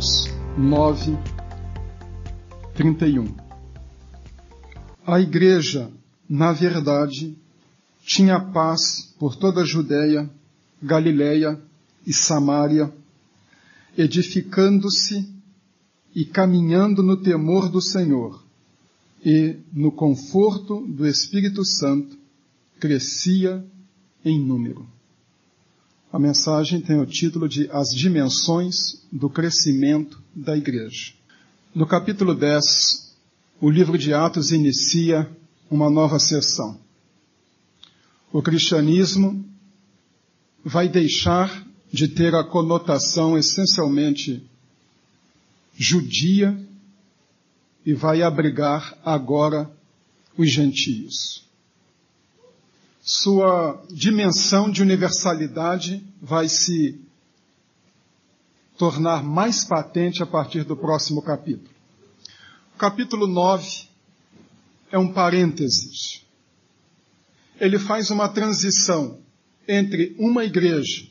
Atos 9, 31. A igreja, na verdade, tinha paz por toda a Judéia, Galiléia e Samaria, edificando-se e caminhando no temor do Senhor e no conforto do Espírito Santo, crescia em número. A mensagem tem o título de As Dimensões do Crescimento da Igreja. No capítulo 10, o livro de Atos inicia uma nova sessão. O cristianismo vai deixar de ter a conotação essencialmente judia e vai abrigar agora os gentios sua dimensão de universalidade vai se tornar mais patente a partir do próximo capítulo. O capítulo 9 é um parênteses. Ele faz uma transição entre uma igreja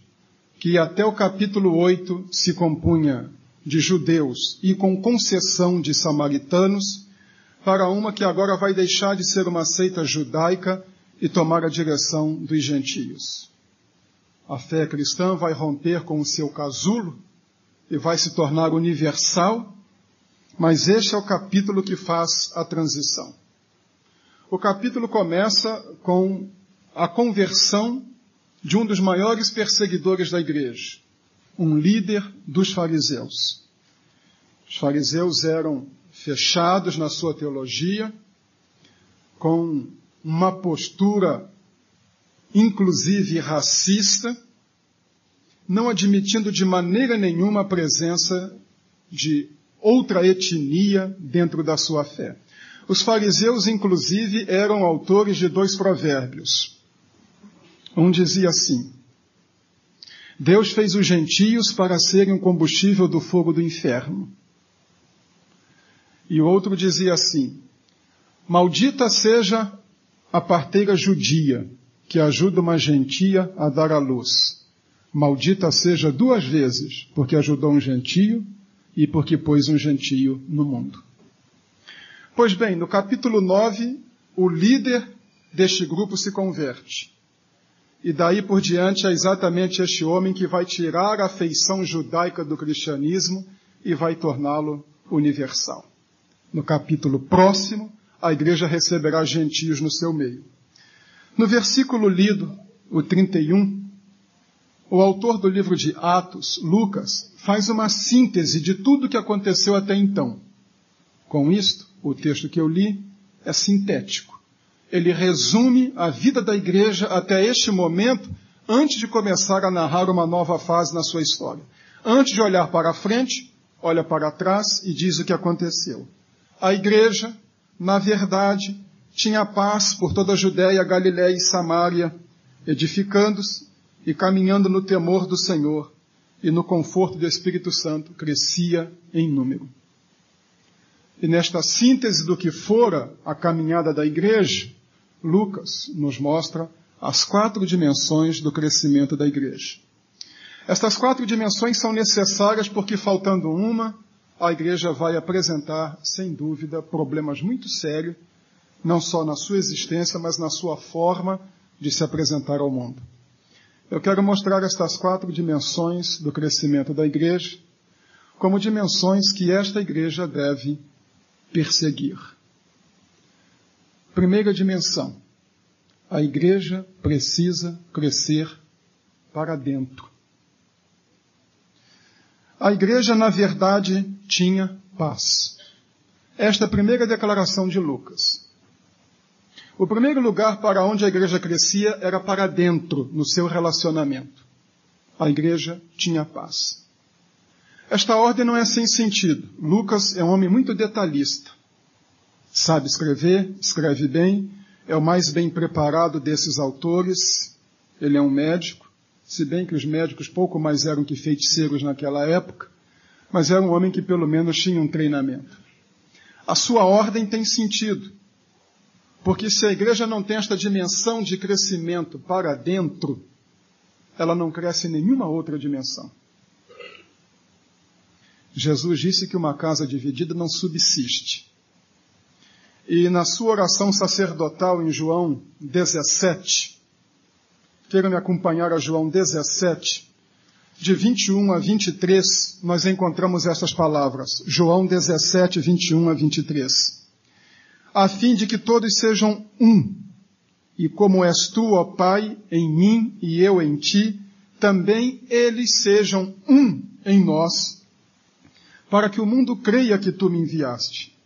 que até o capítulo 8 se compunha de judeus e com concessão de samaritanos, para uma que agora vai deixar de ser uma seita judaica e tomar a direção dos gentios. A fé cristã vai romper com o seu casulo e vai se tornar universal, mas este é o capítulo que faz a transição. O capítulo começa com a conversão de um dos maiores perseguidores da igreja, um líder dos fariseus. Os fariseus eram fechados na sua teologia, com uma postura, inclusive racista, não admitindo de maneira nenhuma a presença de outra etnia dentro da sua fé. Os fariseus, inclusive, eram autores de dois provérbios. Um dizia assim: Deus fez os gentios para serem o combustível do fogo do inferno. E o outro dizia assim: Maldita seja a parteira judia, que ajuda uma gentia a dar à luz. Maldita seja duas vezes, porque ajudou um gentio e porque pôs um gentio no mundo. Pois bem, no capítulo 9, o líder deste grupo se converte. E daí por diante é exatamente este homem que vai tirar a feição judaica do cristianismo e vai torná-lo universal. No capítulo próximo, a igreja receberá gentios no seu meio. No versículo lido, o 31, o autor do livro de Atos, Lucas, faz uma síntese de tudo o que aconteceu até então. Com isto, o texto que eu li é sintético. Ele resume a vida da igreja até este momento, antes de começar a narrar uma nova fase na sua história. Antes de olhar para frente, olha para trás e diz o que aconteceu. A igreja na verdade, tinha paz por toda a Judéia, Galiléia e Samaria, edificando-se e caminhando no temor do Senhor e no conforto do Espírito Santo, crescia em número. E nesta síntese do que fora a caminhada da igreja, Lucas nos mostra as quatro dimensões do crescimento da igreja. Estas quatro dimensões são necessárias porque, faltando uma, a igreja vai apresentar, sem dúvida, problemas muito sérios, não só na sua existência, mas na sua forma de se apresentar ao mundo. Eu quero mostrar estas quatro dimensões do crescimento da igreja como dimensões que esta igreja deve perseguir. Primeira dimensão. A igreja precisa crescer para dentro. A igreja, na verdade, tinha paz. Esta é a primeira declaração de Lucas. O primeiro lugar para onde a igreja crescia era para dentro, no seu relacionamento. A igreja tinha paz. Esta ordem não é sem sentido. Lucas é um homem muito detalhista. Sabe escrever, escreve bem, é o mais bem preparado desses autores. Ele é um médico se bem que os médicos pouco mais eram que feiticeiros naquela época, mas era um homem que pelo menos tinha um treinamento. A sua ordem tem sentido, porque se a igreja não tem esta dimensão de crescimento para dentro, ela não cresce em nenhuma outra dimensão. Jesus disse que uma casa dividida não subsiste. E na sua oração sacerdotal em João 17, queiram me acompanhar a João 17, de 21 a 23, nós encontramos essas palavras. João 17, 21 a 23. A fim de que todos sejam um, e como és tu, ó Pai, em mim e eu em ti, também eles sejam um em nós, para que o mundo creia que tu me enviaste.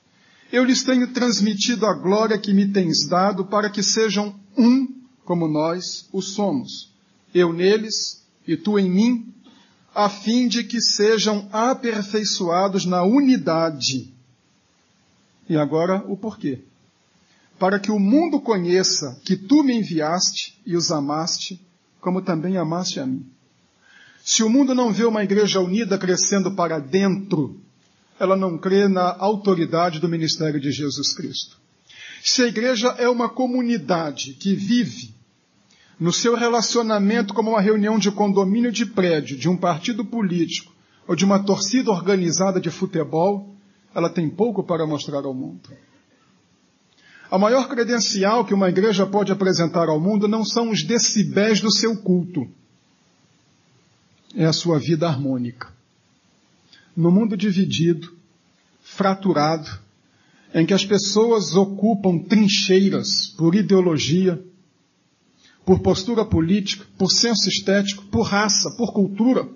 Eu lhes tenho transmitido a glória que me tens dado, para que sejam um como nós o somos. Eu neles e tu em mim, a fim de que sejam aperfeiçoados na unidade. E agora o porquê. Para que o mundo conheça que tu me enviaste e os amaste, como também amaste a mim. Se o mundo não vê uma igreja unida crescendo para dentro, ela não crê na autoridade do ministério de Jesus Cristo. Se a igreja é uma comunidade que vive no seu relacionamento como uma reunião de condomínio de prédio, de um partido político ou de uma torcida organizada de futebol, ela tem pouco para mostrar ao mundo. A maior credencial que uma igreja pode apresentar ao mundo não são os decibéis do seu culto, é a sua vida harmônica. No mundo dividido, fraturado, em que as pessoas ocupam trincheiras por ideologia, por postura política, por senso estético, por raça, por cultura.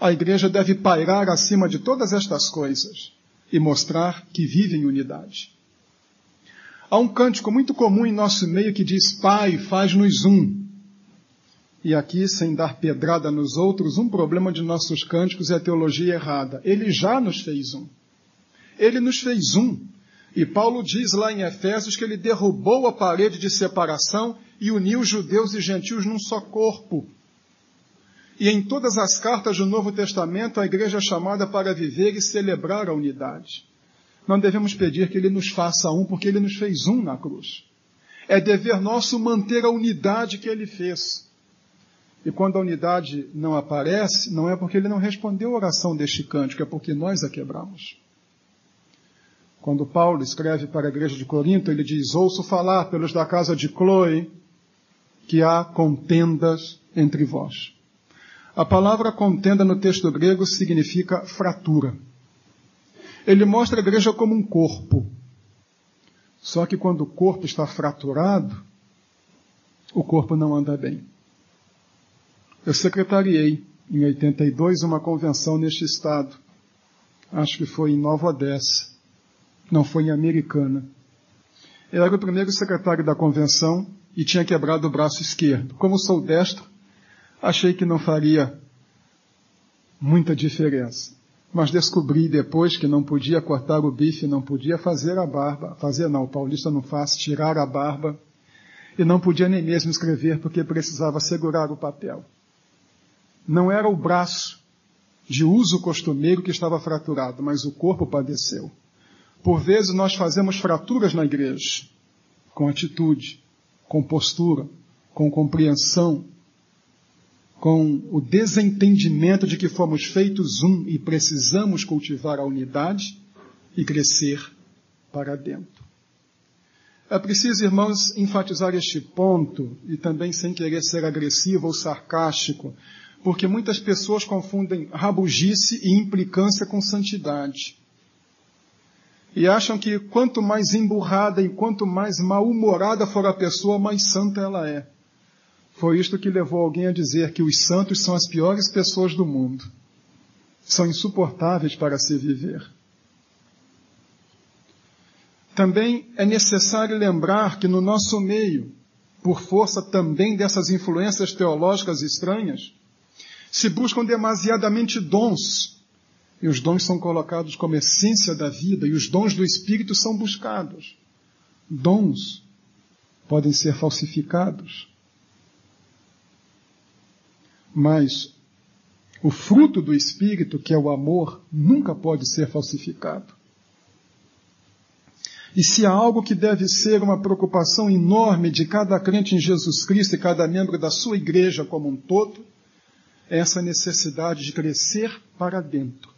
A igreja deve pairar acima de todas estas coisas e mostrar que vive em unidade. Há um cântico muito comum em nosso meio que diz: Pai, faz-nos um. E aqui, sem dar pedrada nos outros, um problema de nossos cânticos é a teologia errada. Ele já nos fez um. Ele nos fez um. E Paulo diz lá em Efésios que ele derrubou a parede de separação e uniu judeus e gentios num só corpo. E em todas as cartas do Novo Testamento, a igreja é chamada para viver e celebrar a unidade. Não devemos pedir que ele nos faça um, porque ele nos fez um na cruz. É dever nosso manter a unidade que ele fez. E quando a unidade não aparece, não é porque ele não respondeu a oração deste cântico, é porque nós a quebramos. Quando Paulo escreve para a igreja de Corinto, ele diz: Ouço falar pelos da casa de Chloe que há contendas entre vós. A palavra contenda no texto grego significa fratura. Ele mostra a igreja como um corpo. Só que quando o corpo está fraturado, o corpo não anda bem. Eu secretariei em 82 uma convenção neste estado. Acho que foi em Nova Odessa não foi em Americana. Eu era o primeiro secretário da convenção e tinha quebrado o braço esquerdo. Como sou destro, achei que não faria muita diferença. Mas descobri depois que não podia cortar o bife, não podia fazer a barba, fazer não, o paulista não faz, tirar a barba, e não podia nem mesmo escrever porque precisava segurar o papel. Não era o braço de uso costumeiro que estava fraturado, mas o corpo padeceu. Por vezes nós fazemos fraturas na igreja, com atitude, com postura, com compreensão, com o desentendimento de que fomos feitos um e precisamos cultivar a unidade e crescer para dentro. É preciso, irmãos, enfatizar este ponto e também sem querer ser agressivo ou sarcástico, porque muitas pessoas confundem rabugice e implicância com santidade e acham que quanto mais emburrada e quanto mais mal-humorada for a pessoa, mais santa ela é. Foi isto que levou alguém a dizer que os santos são as piores pessoas do mundo. São insuportáveis para se viver. Também é necessário lembrar que no nosso meio, por força também dessas influências teológicas estranhas, se buscam demasiadamente dons e os dons são colocados como essência da vida, e os dons do Espírito são buscados. Dons podem ser falsificados. Mas o fruto do Espírito, que é o amor, nunca pode ser falsificado. E se há algo que deve ser uma preocupação enorme de cada crente em Jesus Cristo e cada membro da sua igreja como um todo, é essa necessidade de crescer para dentro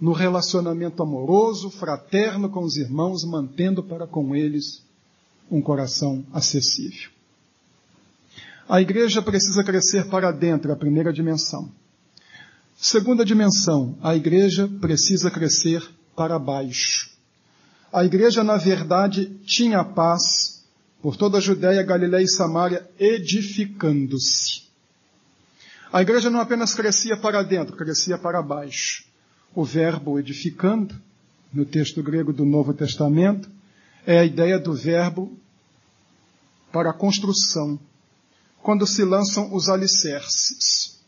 no relacionamento amoroso, fraterno com os irmãos, mantendo para com eles um coração acessível. A igreja precisa crescer para dentro, a primeira dimensão. Segunda dimensão, a igreja precisa crescer para baixo. A igreja, na verdade, tinha paz por toda a Judéia, Galiléia e Samaria, edificando-se. A igreja não apenas crescia para dentro, crescia para baixo. O verbo edificando, no texto grego do Novo Testamento, é a ideia do verbo para a construção, quando se lançam os alicerces.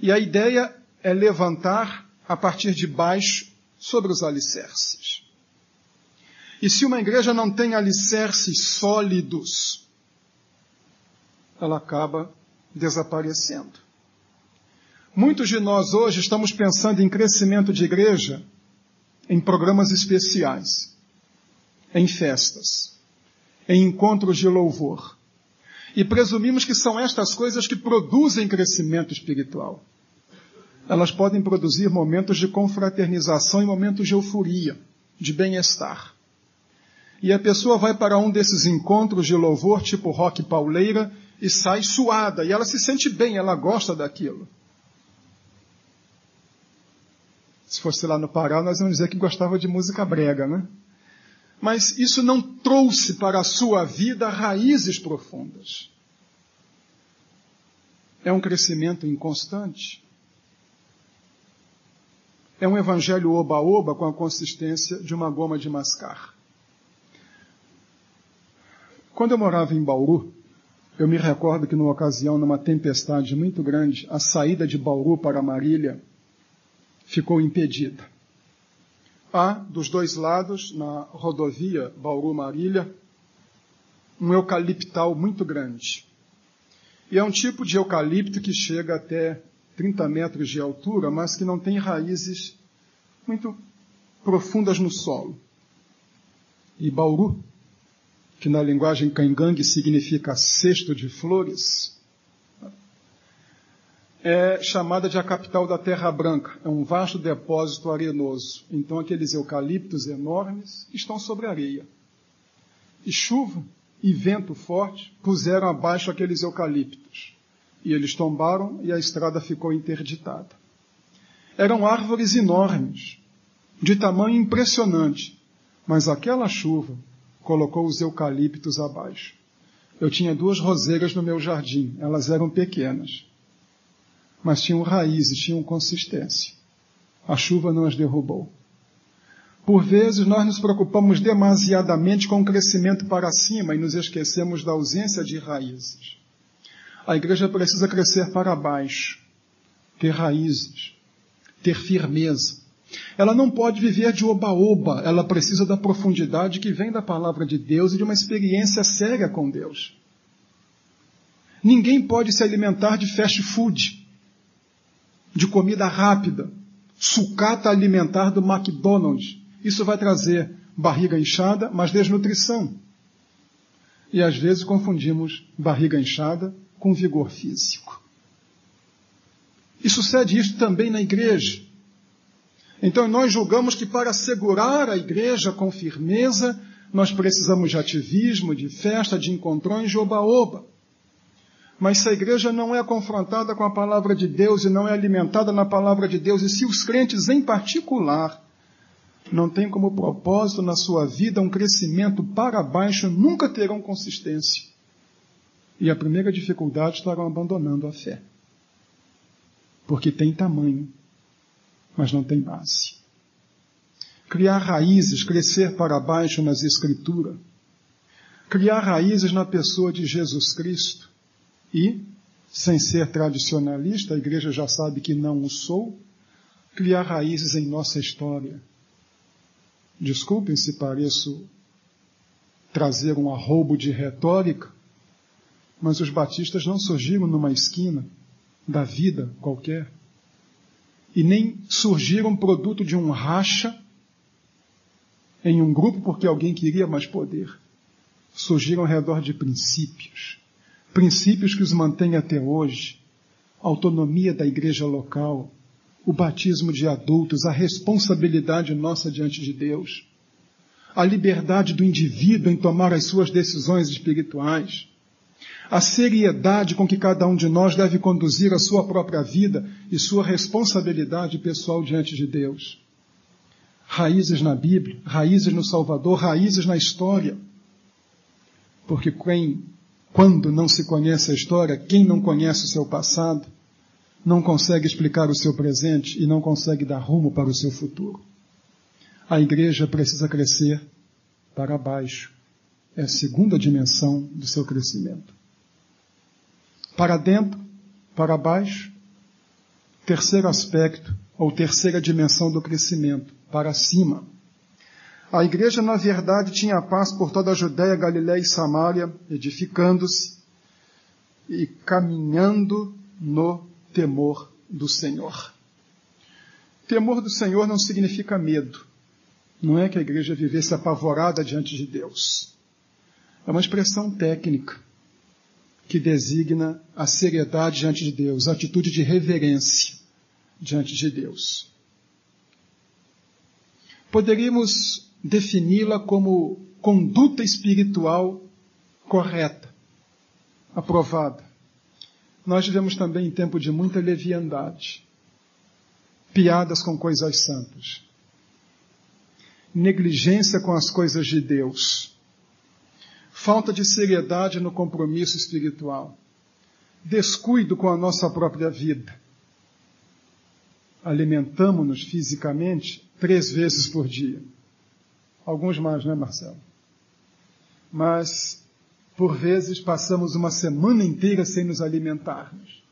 E a ideia é levantar a partir de baixo sobre os alicerces. E se uma igreja não tem alicerces sólidos, ela acaba desaparecendo. Muitos de nós hoje estamos pensando em crescimento de igreja em programas especiais, em festas, em encontros de louvor. E presumimos que são estas coisas que produzem crescimento espiritual. Elas podem produzir momentos de confraternização e momentos de euforia, de bem-estar. E a pessoa vai para um desses encontros de louvor, tipo rock pauleira, e sai suada, e ela se sente bem, ela gosta daquilo. Se fosse lá no Pará, nós vamos dizer que gostava de música brega, né? Mas isso não trouxe para a sua vida raízes profundas. É um crescimento inconstante. É um evangelho oba-oba com a consistência de uma goma de mascar. Quando eu morava em Bauru, eu me recordo que numa ocasião, numa tempestade muito grande, a saída de Bauru para Marília ficou impedida. Há, dos dois lados, na rodovia Bauru-Marília, um eucaliptal muito grande. E é um tipo de eucalipto que chega até 30 metros de altura, mas que não tem raízes muito profundas no solo. E Bauru, que na linguagem cangangue significa cesto de flores, é chamada de a capital da Terra Branca. É um vasto depósito arenoso. Então aqueles eucaliptos enormes estão sobre areia. E chuva e vento forte puseram abaixo aqueles eucaliptos. E eles tombaram e a estrada ficou interditada. Eram árvores enormes, de tamanho impressionante, mas aquela chuva colocou os eucaliptos abaixo. Eu tinha duas roseiras no meu jardim, elas eram pequenas mas tinham raízes, tinham consistência. A chuva não as derrubou. Por vezes nós nos preocupamos demasiadamente com o crescimento para cima e nos esquecemos da ausência de raízes. A igreja precisa crescer para baixo, ter raízes, ter firmeza. Ela não pode viver de oba-oba, ela precisa da profundidade que vem da palavra de Deus e de uma experiência séria com Deus. Ninguém pode se alimentar de fast food de comida rápida, sucata alimentar do McDonald's. Isso vai trazer barriga inchada, mas desnutrição. E às vezes confundimos barriga inchada com vigor físico. E sucede isso também na igreja. Então nós julgamos que para segurar a igreja com firmeza, nós precisamos de ativismo, de festa, de encontrões de oba-oba. Mas se a igreja não é confrontada com a palavra de Deus e não é alimentada na palavra de Deus, e se os crentes em particular não têm como propósito na sua vida um crescimento para baixo, nunca terão consistência. E a primeira dificuldade estarão abandonando a fé. Porque tem tamanho, mas não tem base. Criar raízes, crescer para baixo nas Escrituras. Criar raízes na pessoa de Jesus Cristo e, sem ser tradicionalista, a igreja já sabe que não o sou, criar raízes em nossa história. Desculpem se pareço trazer um arrobo de retórica, mas os batistas não surgiram numa esquina da vida qualquer. E nem surgiram produto de um racha em um grupo porque alguém queria mais poder. Surgiram ao redor de princípios princípios que os mantêm até hoje, autonomia da igreja local, o batismo de adultos, a responsabilidade nossa diante de Deus, a liberdade do indivíduo em tomar as suas decisões espirituais, a seriedade com que cada um de nós deve conduzir a sua própria vida e sua responsabilidade pessoal diante de Deus. Raízes na Bíblia, raízes no Salvador, raízes na história. Porque quem, quando não se conhece a história, quem não conhece o seu passado, não consegue explicar o seu presente e não consegue dar rumo para o seu futuro. A igreja precisa crescer para baixo. É a segunda dimensão do seu crescimento. Para dentro, para baixo. Terceiro aspecto, ou terceira dimensão do crescimento, para cima. A igreja, na verdade, tinha paz por toda a Judéia, Galiléia e Samaria, edificando-se e caminhando no temor do Senhor. Temor do Senhor não significa medo. Não é que a igreja vivesse apavorada diante de Deus. É uma expressão técnica que designa a seriedade diante de Deus, a atitude de reverência diante de Deus. Poderíamos defini-la como conduta espiritual correta, aprovada. Nós vivemos também em tempo de muita leviandade, piadas com coisas santas, negligência com as coisas de Deus, falta de seriedade no compromisso espiritual, descuido com a nossa própria vida. Alimentamos-nos fisicamente três vezes por dia. Alguns mais, não é, Marcelo? Mas por vezes passamos uma semana inteira sem nos alimentarmos.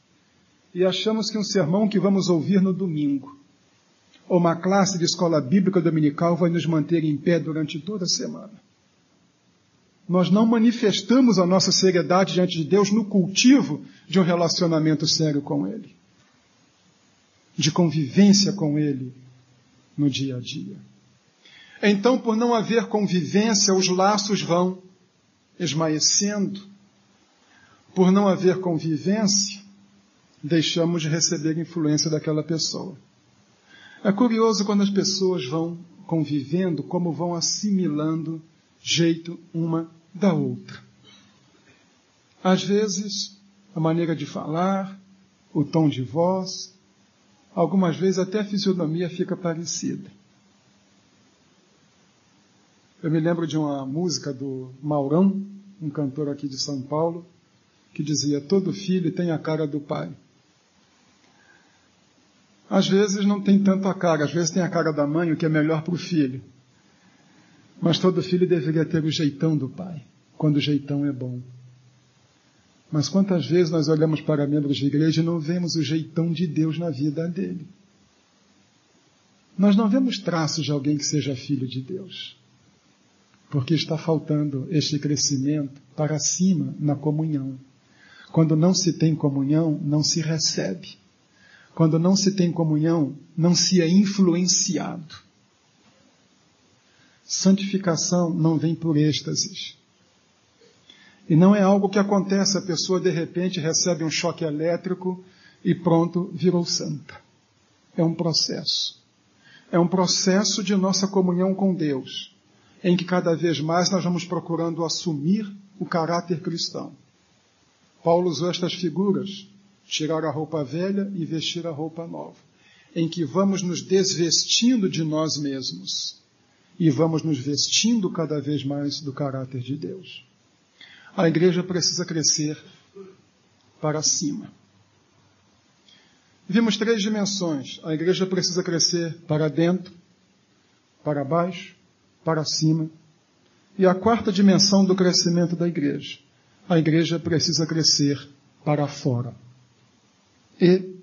E achamos que um sermão que vamos ouvir no domingo, ou uma classe de escola bíblica dominical vai nos manter em pé durante toda a semana. Nós não manifestamos a nossa seriedade diante de Deus no cultivo de um relacionamento sério com Ele, de convivência com Ele no dia a dia. Então, por não haver convivência, os laços vão esmaecendo, por não haver convivência, deixamos de receber influência daquela pessoa. É curioso quando as pessoas vão convivendo, como vão assimilando jeito uma da outra. Às vezes, a maneira de falar, o tom de voz, algumas vezes até a fisionomia fica parecida. Eu me lembro de uma música do Maurão, um cantor aqui de São Paulo, que dizia: Todo filho tem a cara do pai. Às vezes não tem tanto a cara, às vezes tem a cara da mãe, o que é melhor para o filho. Mas todo filho deveria ter o jeitão do pai, quando o jeitão é bom. Mas quantas vezes nós olhamos para membros de igreja e não vemos o jeitão de Deus na vida dele? Nós não vemos traços de alguém que seja filho de Deus porque está faltando este crescimento para cima na comunhão. Quando não se tem comunhão, não se recebe. Quando não se tem comunhão, não se é influenciado. Santificação não vem por êxtases. E não é algo que acontece, a pessoa de repente recebe um choque elétrico e pronto, virou santa. É um processo. É um processo de nossa comunhão com Deus em que cada vez mais nós vamos procurando assumir o caráter cristão. Paulo usou estas figuras, tirar a roupa velha e vestir a roupa nova, em que vamos nos desvestindo de nós mesmos e vamos nos vestindo cada vez mais do caráter de Deus. A igreja precisa crescer para cima. Vimos três dimensões. A igreja precisa crescer para dentro, para baixo para cima. E a quarta dimensão do crescimento da igreja. A igreja precisa crescer para fora. E,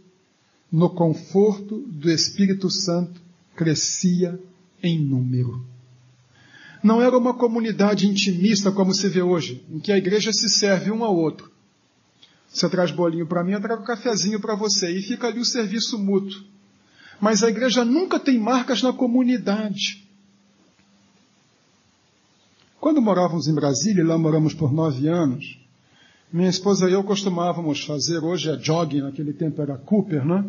no conforto do Espírito Santo, crescia em número. Não era uma comunidade intimista como se vê hoje, em que a igreja se serve um ao outro. Você traz bolinho para mim, eu trago cafezinho para você, e fica ali o serviço mútuo. Mas a igreja nunca tem marcas na comunidade. Quando morávamos em Brasília, lá moramos por nove anos, minha esposa e eu costumávamos fazer, hoje é jogging, naquele tempo era Cooper, né?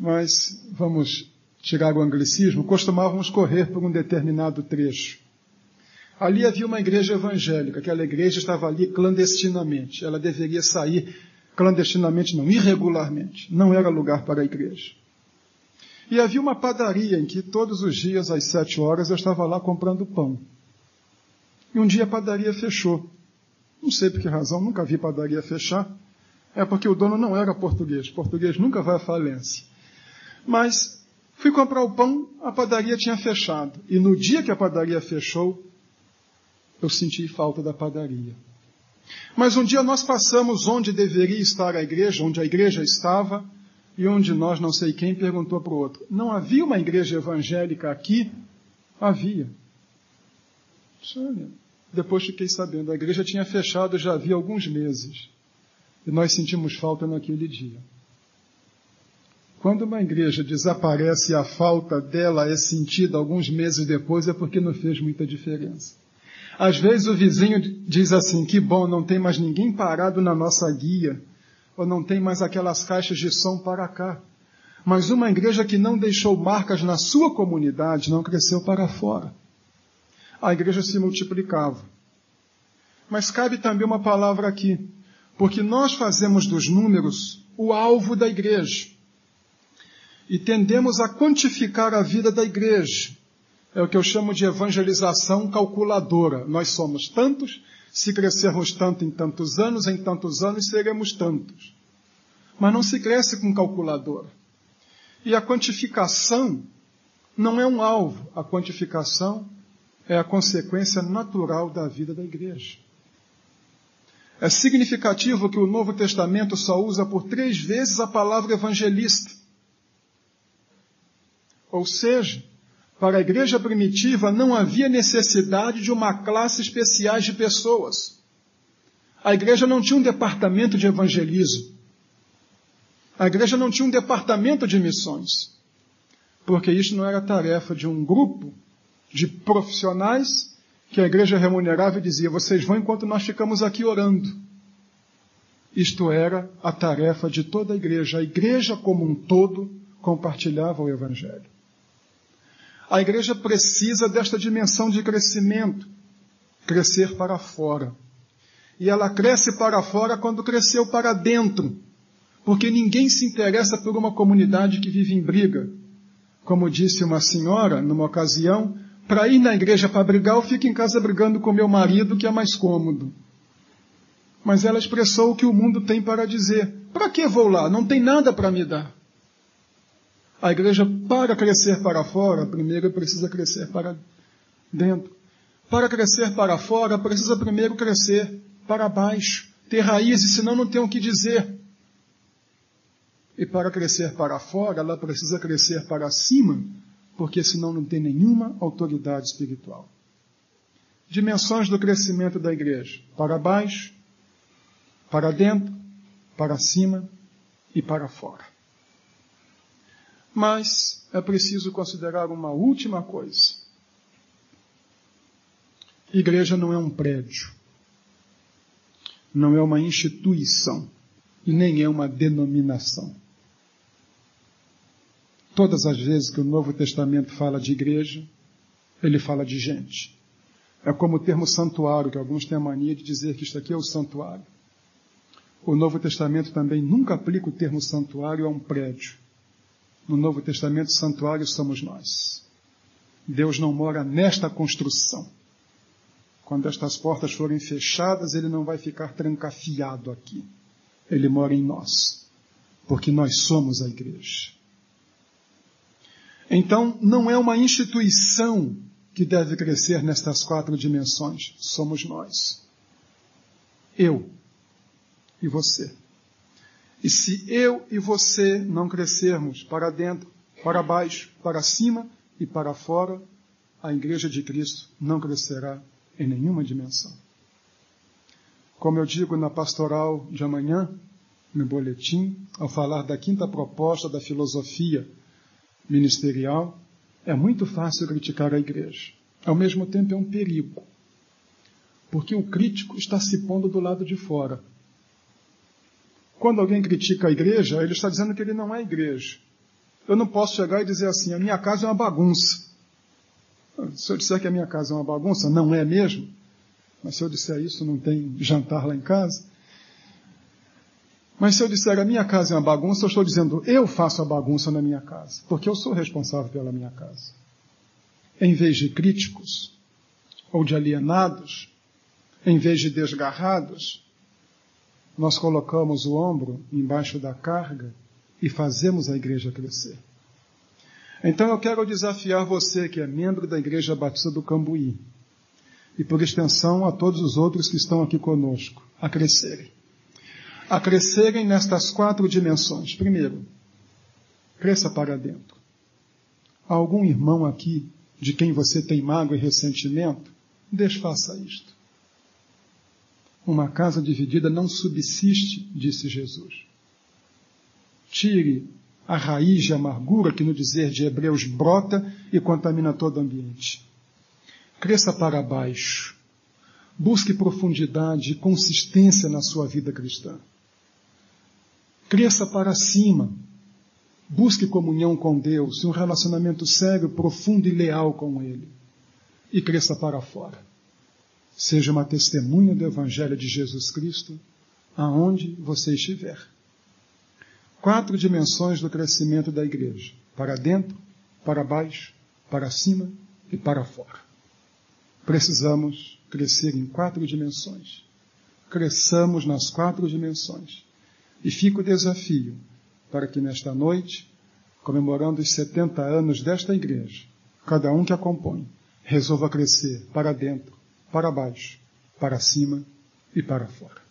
mas vamos tirar o anglicismo, costumávamos correr por um determinado trecho. Ali havia uma igreja evangélica, aquela igreja estava ali clandestinamente. Ela deveria sair clandestinamente, não, irregularmente. Não era lugar para a igreja. E havia uma padaria em que todos os dias, às sete horas, eu estava lá comprando pão. E um dia a padaria fechou. Não sei por que razão, nunca vi padaria fechar. É porque o dono não era português. Português nunca vai à falência. Mas fui comprar o pão, a padaria tinha fechado. E no dia que a padaria fechou, eu senti falta da padaria. Mas um dia nós passamos onde deveria estar a igreja, onde a igreja estava, e onde nós, não sei quem, perguntou para o outro: não havia uma igreja evangélica aqui? Havia. Depois fiquei sabendo, a igreja tinha fechado já havia alguns meses. E nós sentimos falta naquele dia. Quando uma igreja desaparece e a falta dela é sentida alguns meses depois, é porque não fez muita diferença. Às vezes o vizinho diz assim: que bom, não tem mais ninguém parado na nossa guia, ou não tem mais aquelas caixas de som para cá. Mas uma igreja que não deixou marcas na sua comunidade não cresceu para fora. A igreja se multiplicava. Mas cabe também uma palavra aqui, porque nós fazemos dos números o alvo da igreja. E tendemos a quantificar a vida da igreja é o que eu chamo de evangelização calculadora. Nós somos tantos, se crescermos tanto em tantos anos, em tantos anos seremos tantos. Mas não se cresce com calculadora. E a quantificação não é um alvo, a quantificação é a consequência natural da vida da igreja. É significativo que o Novo Testamento só usa por três vezes a palavra evangelista. Ou seja, para a igreja primitiva não havia necessidade de uma classe especial de pessoas. A igreja não tinha um departamento de evangelismo. A igreja não tinha um departamento de missões. Porque isso não era tarefa de um grupo de profissionais que a igreja remunerava e dizia: vocês vão enquanto nós ficamos aqui orando. Isto era a tarefa de toda a igreja. A igreja como um todo compartilhava o evangelho. A igreja precisa desta dimensão de crescimento, crescer para fora. E ela cresce para fora quando cresceu para dentro, porque ninguém se interessa por uma comunidade que vive em briga. Como disse uma senhora numa ocasião, para ir na igreja para brigar, eu fico em casa brigando com meu marido, que é mais cômodo. Mas ela expressou o que o mundo tem para dizer. Para que vou lá? Não tem nada para me dar. A igreja, para crescer para fora, primeiro precisa crescer para dentro. Para crescer para fora, precisa primeiro crescer para baixo, ter raízes, senão não tem o que dizer. E para crescer para fora, ela precisa crescer para cima, porque senão não tem nenhuma autoridade espiritual. Dimensões do crescimento da igreja: para baixo, para dentro, para cima e para fora. Mas é preciso considerar uma última coisa. Igreja não é um prédio, não é uma instituição e nem é uma denominação. Todas as vezes que o Novo Testamento fala de igreja, ele fala de gente. É como o termo santuário, que alguns têm a mania de dizer que isto aqui é o santuário. O Novo Testamento também nunca aplica o termo santuário a um prédio. No Novo Testamento, santuário somos nós. Deus não mora nesta construção. Quando estas portas forem fechadas, ele não vai ficar trancafiado aqui. Ele mora em nós, porque nós somos a igreja. Então, não é uma instituição que deve crescer nestas quatro dimensões, somos nós. Eu e você. E se eu e você não crescermos para dentro, para baixo, para cima e para fora, a Igreja de Cristo não crescerá em nenhuma dimensão. Como eu digo na pastoral de amanhã, no boletim, ao falar da quinta proposta da filosofia ministerial, é muito fácil criticar a igreja. Ao mesmo tempo é um perigo. Porque o crítico está se pondo do lado de fora. Quando alguém critica a igreja, ele está dizendo que ele não é igreja. Eu não posso chegar e dizer assim, a minha casa é uma bagunça. Se eu disser que a minha casa é uma bagunça, não é mesmo? Mas se eu disser isso, não tem jantar lá em casa. Mas se eu disser a minha casa é uma bagunça, eu estou dizendo eu faço a bagunça na minha casa, porque eu sou responsável pela minha casa. Em vez de críticos ou de alienados, em vez de desgarrados, nós colocamos o ombro embaixo da carga e fazemos a igreja crescer. Então eu quero desafiar você que é membro da Igreja Batista do Cambuí e por extensão a todos os outros que estão aqui conosco a crescerem. A crescerem nestas quatro dimensões. Primeiro, cresça para dentro. Há algum irmão aqui de quem você tem mágoa e ressentimento? Desfaça isto. Uma casa dividida não subsiste, disse Jesus. Tire a raiz de amargura que, no dizer de Hebreus, brota e contamina todo o ambiente. Cresça para baixo. Busque profundidade e consistência na sua vida cristã. Cresça para cima. Busque comunhão com Deus e um relacionamento sério, profundo e leal com Ele. E cresça para fora. Seja uma testemunha do Evangelho de Jesus Cristo aonde você estiver quatro dimensões do crescimento da igreja: para dentro, para baixo, para cima e para fora. Precisamos crescer em quatro dimensões. Cresçamos nas quatro dimensões. E fica o desafio para que nesta noite, comemorando os 70 anos desta igreja, cada um que a compõe, resolva crescer para dentro, para baixo, para cima e para fora.